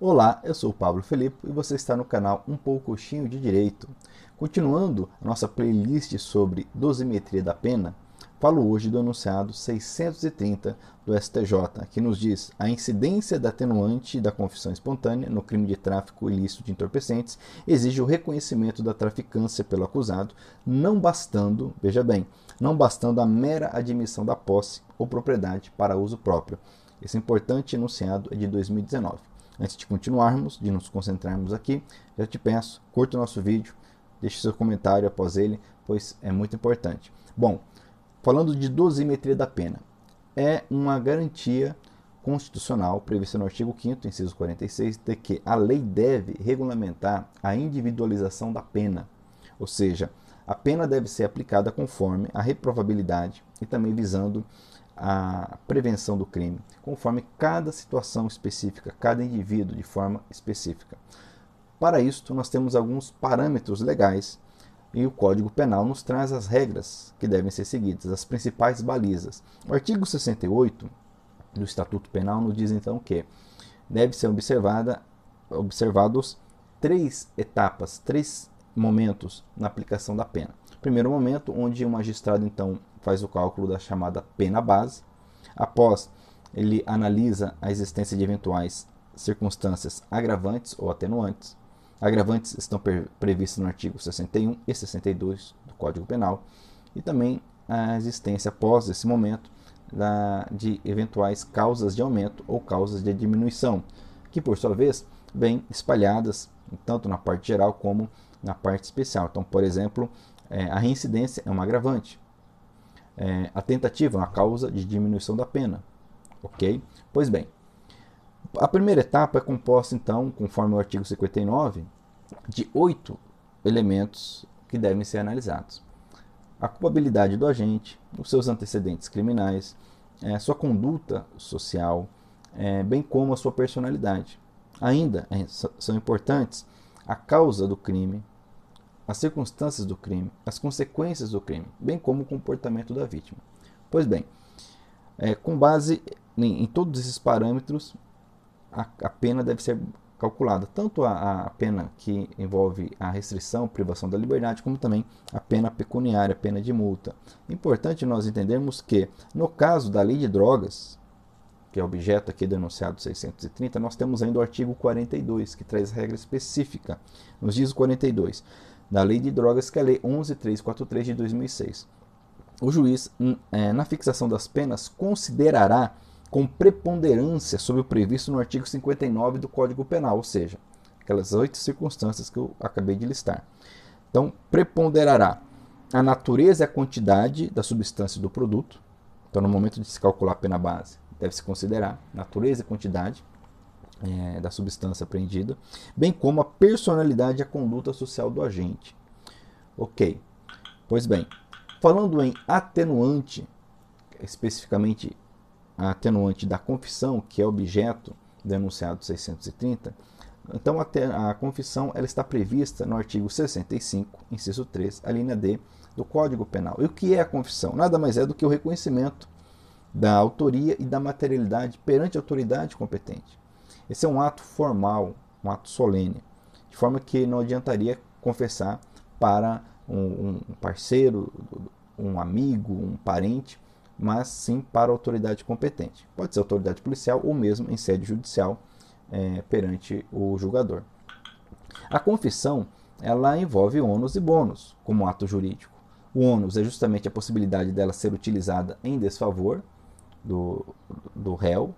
Olá, eu sou o Pablo Felipe e você está no canal Um Poucochinho de Direito. Continuando a nossa playlist sobre dosimetria da pena, falo hoje do enunciado 630 do STJ, que nos diz a incidência da atenuante da confissão espontânea no crime de tráfico ilícito de entorpecentes exige o reconhecimento da traficância pelo acusado, não bastando, veja bem, não bastando a mera admissão da posse ou propriedade para uso próprio. Esse importante enunciado é de 2019. Antes de continuarmos, de nos concentrarmos aqui, já te peço, curta o nosso vídeo, deixe seu comentário após ele, pois é muito importante. Bom, falando de dosimetria da pena, é uma garantia constitucional prevista no artigo 5 inciso 46, de que a lei deve regulamentar a individualização da pena, ou seja, a pena deve ser aplicada conforme a reprovabilidade e também visando a prevenção do crime, conforme cada situação específica, cada indivíduo de forma específica. Para isto, nós temos alguns parâmetros legais e o Código Penal nos traz as regras que devem ser seguidas, as principais balizas. O artigo 68 do Estatuto Penal nos diz então que deve ser observada, observados três etapas, três momentos na aplicação da pena. Primeiro momento, onde o magistrado então faz o cálculo da chamada pena base. Após, ele analisa a existência de eventuais circunstâncias agravantes ou atenuantes. Agravantes estão previstas no artigo 61 e 62 do Código Penal. E também a existência, após esse momento, da, de eventuais causas de aumento ou causas de diminuição, que por sua vez vêm espalhadas tanto na parte geral como na parte especial. Então, por exemplo, é, a reincidência é um agravante, é, a tentativa, uma causa de diminuição da pena. Ok? Pois bem, a primeira etapa é composta, então, conforme o artigo 59, de oito elementos que devem ser analisados: a culpabilidade do agente, os seus antecedentes criminais, é, sua conduta social, é, bem como a sua personalidade. Ainda é, são importantes a causa do crime, as circunstâncias do crime, as consequências do crime, bem como o comportamento da vítima. Pois bem, é, com base em, em, todos esses parâmetros, a, a, pena deve ser calculada, tanto a, a, pena que envolve a restrição, privação da liberdade, como também a pena pecuniária, a pena de multa. Importante nós entendermos que, no caso da lei de drogas, que é objeto aqui do enunciado 630, nós temos ainda o artigo 42, que traz regra específica. Nos diz o 42 da Lei de Drogas, que é a Lei 11343 de 2006. O juiz, hum, é, na fixação das penas, considerará com preponderância sobre o previsto no artigo 59 do Código Penal, ou seja, aquelas oito circunstâncias que eu acabei de listar. Então, preponderará a natureza e a quantidade da substância do produto. Então, no momento de se calcular a pena base, deve-se considerar natureza e quantidade é, da substância apreendida, bem como a personalidade e a conduta social do agente. Ok, pois bem, falando em atenuante, especificamente a atenuante da confissão, que é objeto do enunciado 630, então a, a confissão ela está prevista no artigo 65, inciso 3, a linha D do Código Penal. E o que é a confissão? Nada mais é do que o reconhecimento da autoria e da materialidade perante a autoridade competente. Esse é um ato formal, um ato solene, de forma que não adiantaria confessar para um, parceiro, um amigo, um parente, mas sim para a autoridade competente. Pode ser autoridade policial ou mesmo em sede judicial é, perante o julgador. A confissão ela envolve ônus e bônus como ato jurídico. O ônus é justamente a possibilidade dela ser utilizada em desfavor do, do réu,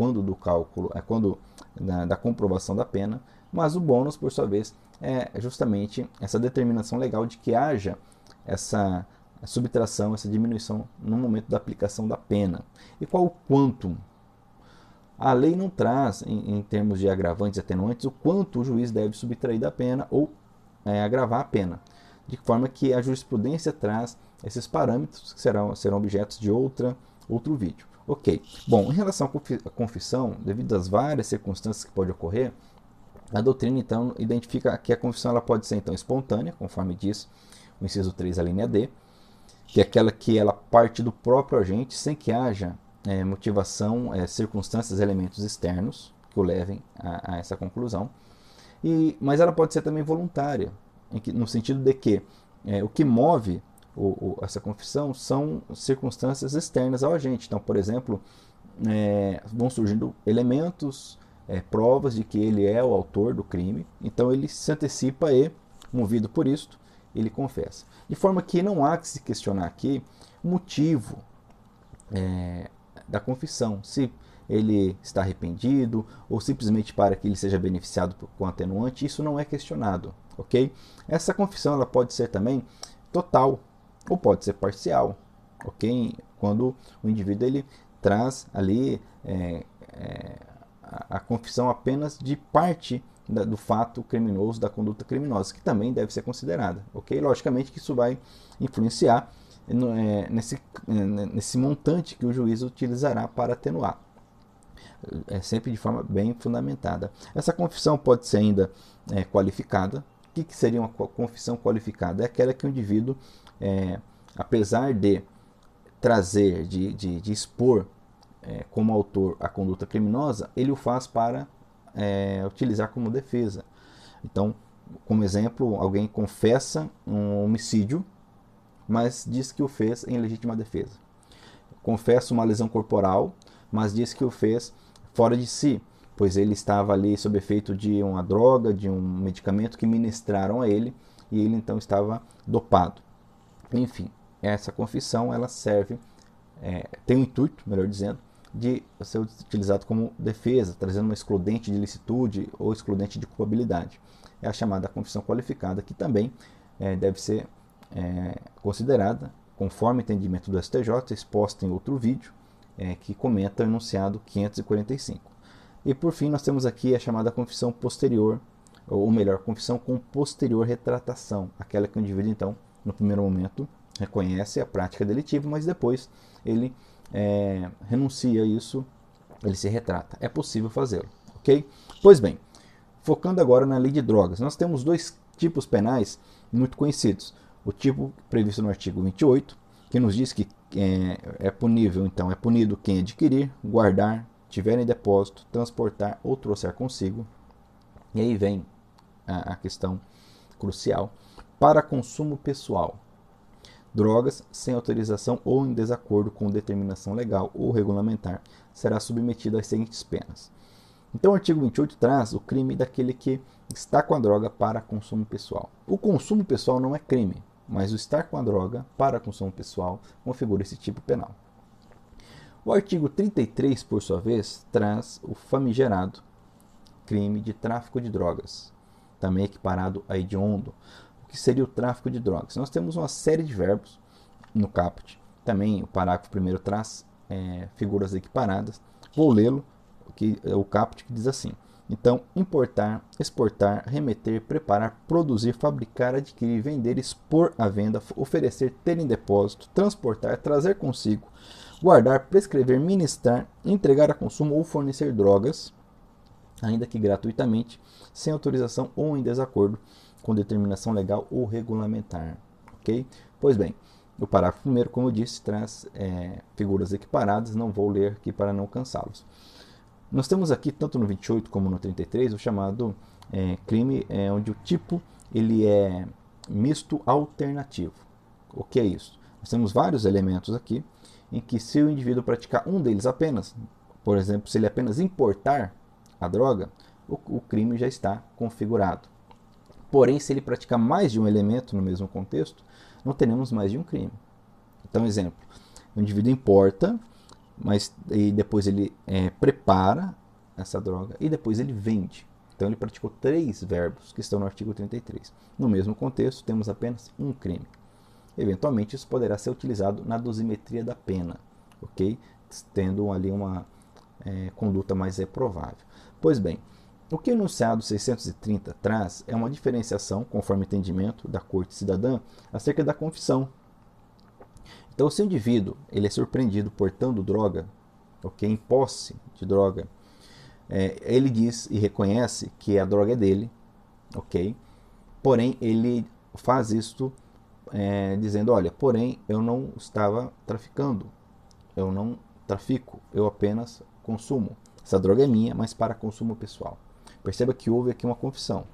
quando do cálculo, é quando da, da comprovação da pena, mas o bônus, por sua vez, é justamente essa determinação legal de que haja essa subtração, essa diminuição no momento da aplicação da pena. E qual o quantum? A lei não traz, em, em termos de agravantes e atenuantes, o quanto o juiz deve subtrair da pena ou é, agravar a pena, de forma que a jurisprudência traz esses parâmetros que serão, serão objetos de outra, outro vídeo. Ok. Bom, em relação à confissão, devido às várias circunstâncias que pode ocorrer, a doutrina então identifica que a confissão ela pode ser então espontânea, conforme diz o inciso 3, a linha D, que é aquela que ela parte do próprio agente sem que haja é, motivação, é, circunstâncias, elementos externos, que o levem a, a essa conclusão. E, mas ela pode ser também voluntária, que, no sentido de que é, o que move o, o, essa confissão são circunstâncias externas ao agente. Então, por exemplo, é, vão surgindo elementos, é, provas de que ele é o autor do crime, então ele se antecipa e, movido por isto, ele confessa. De forma que não há que se questionar aqui o motivo é, da confissão, se ele está arrependido ou simplesmente para que ele seja beneficiado com atenuante, isso não é questionado, ok? Essa confissão ela pode ser também total ou pode ser parcial, ok? Quando o indivíduo ele traz ali é, é, a, confissão apenas de parte da, do fato criminoso, da conduta criminosa, que também deve ser considerada, ok? Logicamente que isso vai influenciar no, é, nesse, é, nesse montante que o juiz utilizará para atenuar é sempre de forma bem fundamentada. Essa confissão pode ser ainda é, qualificada. O que, que, seria uma confissão qualificada? É aquela que o indivíduo, é, apesar de trazer, de, de, de expor é, como autor a conduta criminosa, ele o faz para é, utilizar como defesa. Então, como exemplo, alguém confessa um homicídio, mas diz que o fez em legítima defesa. Confessa uma lesão corporal, mas diz que o fez fora de si, pois ele estava ali sob efeito de uma droga, de um medicamento que ministraram a ele e ele então estava dopado. Enfim, essa confissão ela serve, é, tem o um intuito, melhor dizendo, de ser utilizado como defesa, trazendo uma excludente de licitude ou excludente de culpabilidade. É a chamada confissão qualificada, que também é, deve ser é, considerada, conforme entendimento do STJ, exposta em outro vídeo, é, que comenta o enunciado 545. E por fim, nós temos aqui a chamada confissão posterior, ou melhor, confissão com posterior retratação, aquela que o indivíduo, então, no primeiro momento, reconhece a prática delitiva, mas depois ele é, renuncia a isso, ele se retrata. É possível fazê-lo, ok? Pois bem, focando agora na lei de drogas, nós temos dois tipos penais muito conhecidos. O tipo previsto no artigo 28, que nos diz que é, é punível, então, é punido quem adquirir, guardar, tiver em depósito, transportar ou trouxer consigo. E aí vem a, a questão crucial. Para consumo pessoal, drogas sem autorização ou em desacordo com determinação legal ou regulamentar será submetido às seguintes penas. Então, o artigo 28 traz o crime daquele que está com a droga para consumo pessoal. O consumo pessoal não é crime, mas o estar com a droga para consumo pessoal configura esse tipo penal. O artigo 33, por sua vez, traz o famigerado crime de tráfico de drogas, também equiparado a hediondo. Que seria o tráfico de drogas? Nós temos uma série de verbos no caput. Também o parágrafo primeiro traz é, figuras equiparadas. Vou lê-lo, que é o caput que diz assim: então, importar, exportar, remeter, preparar, produzir, fabricar, adquirir, vender, expor à venda, oferecer, ter em depósito, transportar, trazer consigo, guardar, prescrever, ministrar, entregar a consumo ou fornecer drogas, ainda que gratuitamente, sem autorização ou em desacordo com determinação legal ou regulamentar. Ok? Pois bem, o parágrafo primeiro, como eu disse, traz é, figuras equiparadas, não vou ler aqui para não cansá-los. Nós temos aqui, tanto no 28 como no 33, o chamado é, crime é, onde o tipo ele é misto alternativo. O que é isso? Nós temos vários elementos aqui em que se o indivíduo praticar um deles apenas, por exemplo, se ele apenas importar a droga, o, o crime já está configurado. Porém, se ele praticar mais de um elemento no mesmo contexto, não teremos mais de um crime. Então, exemplo, o indivíduo importa mas e depois ele é, prepara essa droga e depois ele vende. Então ele praticou três verbos que estão no artigo 33. No mesmo contexto, temos apenas um crime. Eventualmente, isso poderá ser utilizado na dosimetria da pena, ok? Tendo ali uma é, conduta mais reprovável. Pois bem, o que o enunciado 630 traz é uma diferenciação, conforme entendimento da Corte Cidadã, acerca da confissão então, se o indivíduo ele é surpreendido portando droga, ok, em posse de droga, é, ele diz e reconhece que a droga é dele, ok, porém ele faz isto é, dizendo, olha, porém eu não estava traficando, eu não trafico, eu apenas consumo. essa droga é minha, mas para consumo pessoal. Perceba que houve aqui uma confissão.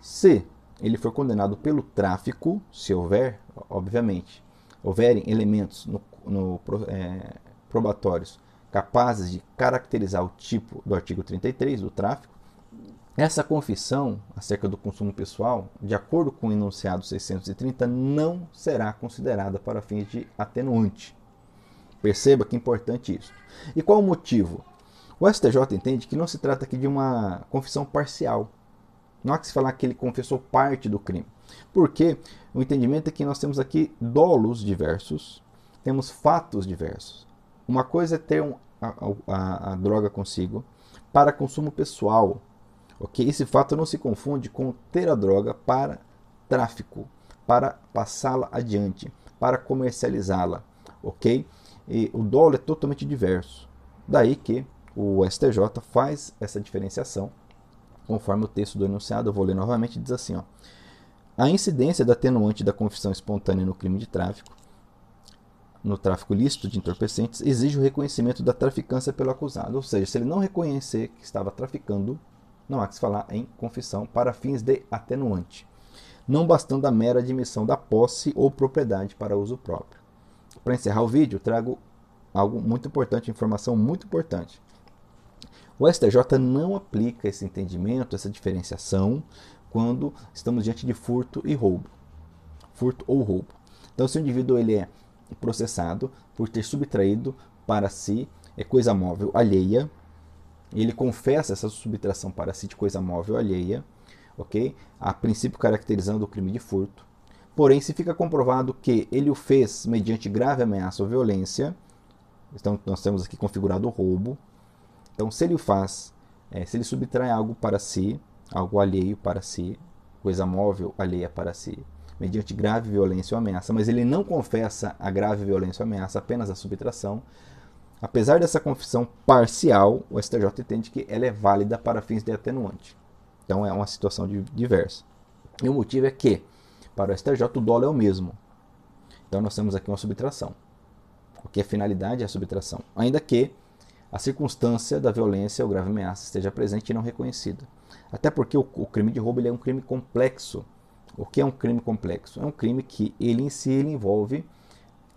Se ele for condenado pelo tráfico, se houver, obviamente, houverem elementos no, no é, probatórios capazes de caracterizar o tipo do artigo 33 do tráfico, essa confissão acerca do consumo pessoal, de acordo com o enunciado 630, não será considerada para fins de atenuante. Perceba que é importante isso. E qual o motivo? O STJ entende que não se trata aqui de uma confissão parcial. Não há que se falar que ele confessou parte do crime. Porque o entendimento é que nós temos aqui dolos diversos, temos fatos diversos. Uma coisa é ter um, a, a, a, droga consigo para consumo pessoal. ok? Esse fato não se confunde com ter a droga para tráfico, para passá-la adiante, para comercializá-la. ok? E o dolo é totalmente diverso. Daí que o STJ faz essa diferenciação, conforme o texto do enunciado, eu vou ler novamente, diz assim: ó, a incidência da atenuante da confissão espontânea no crime de tráfico no tráfico lícito de entorpecentes exige o reconhecimento da traficância pelo acusado. Ou seja, se ele não reconhecer que estava traficando, não há que se falar em confissão para fins de atenuante, não bastando a mera admissão da posse ou propriedade para uso próprio. Para encerrar o vídeo, trago algo muito importante, informação muito importante. O STJ não aplica esse entendimento, essa diferenciação, quando estamos diante de furto e roubo. Furto ou roubo. Então, se o indivíduo ele é processado por ter subtraído para si é coisa móvel alheia. Ele confessa essa subtração para si de coisa móvel alheia, ok? A princípio caracterizando o crime de furto. Porém, se fica comprovado que ele o fez mediante grave ameaça ou violência, então nós temos aqui configurado o roubo. Então, se ele o faz, é, se ele subtrai algo para si, algo alheio para si, coisa móvel alheia para si, mediante grave violência ou ameaça, mas ele não confessa a grave violência ou ameaça, apenas a subtração. Apesar dessa confissão parcial, o STJ entende que ela é válida para fins de atenuante. Então é uma situação diversa. E o motivo é que, para o STJ, o dolo é o mesmo. Então nós temos aqui uma subtração. O que a finalidade é a subtração. Ainda que a circunstância da violência ou grave ameaça esteja presente e não reconhecida. Até porque o, o crime de roubo é um crime complexo o que é um crime complexo? É um crime que ele em si ele envolve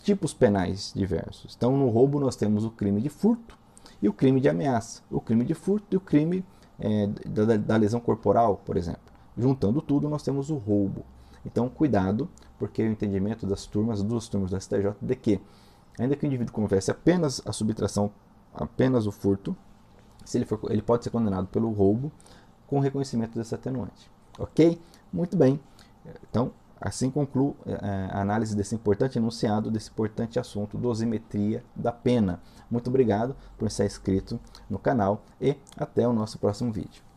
tipos penais diversos. Então, no roubo nós temos o crime de furto e o crime de ameaça, o crime de furto e o crime é, da, da lesão corporal, por exemplo. Juntando tudo, nós temos o roubo. Então, cuidado, porque o entendimento das turmas, duas turmas do STJ, de que, ainda que o indivíduo confesse apenas a subtração, apenas o furto, se ele, for, ele pode ser condenado pelo roubo com reconhecimento desse atenuante. Ok? Muito bem. Então, assim concluo é, a análise desse importante enunciado, desse importante assunto, dosimetria da pena. Muito obrigado por estar inscrito no canal e até o nosso próximo vídeo.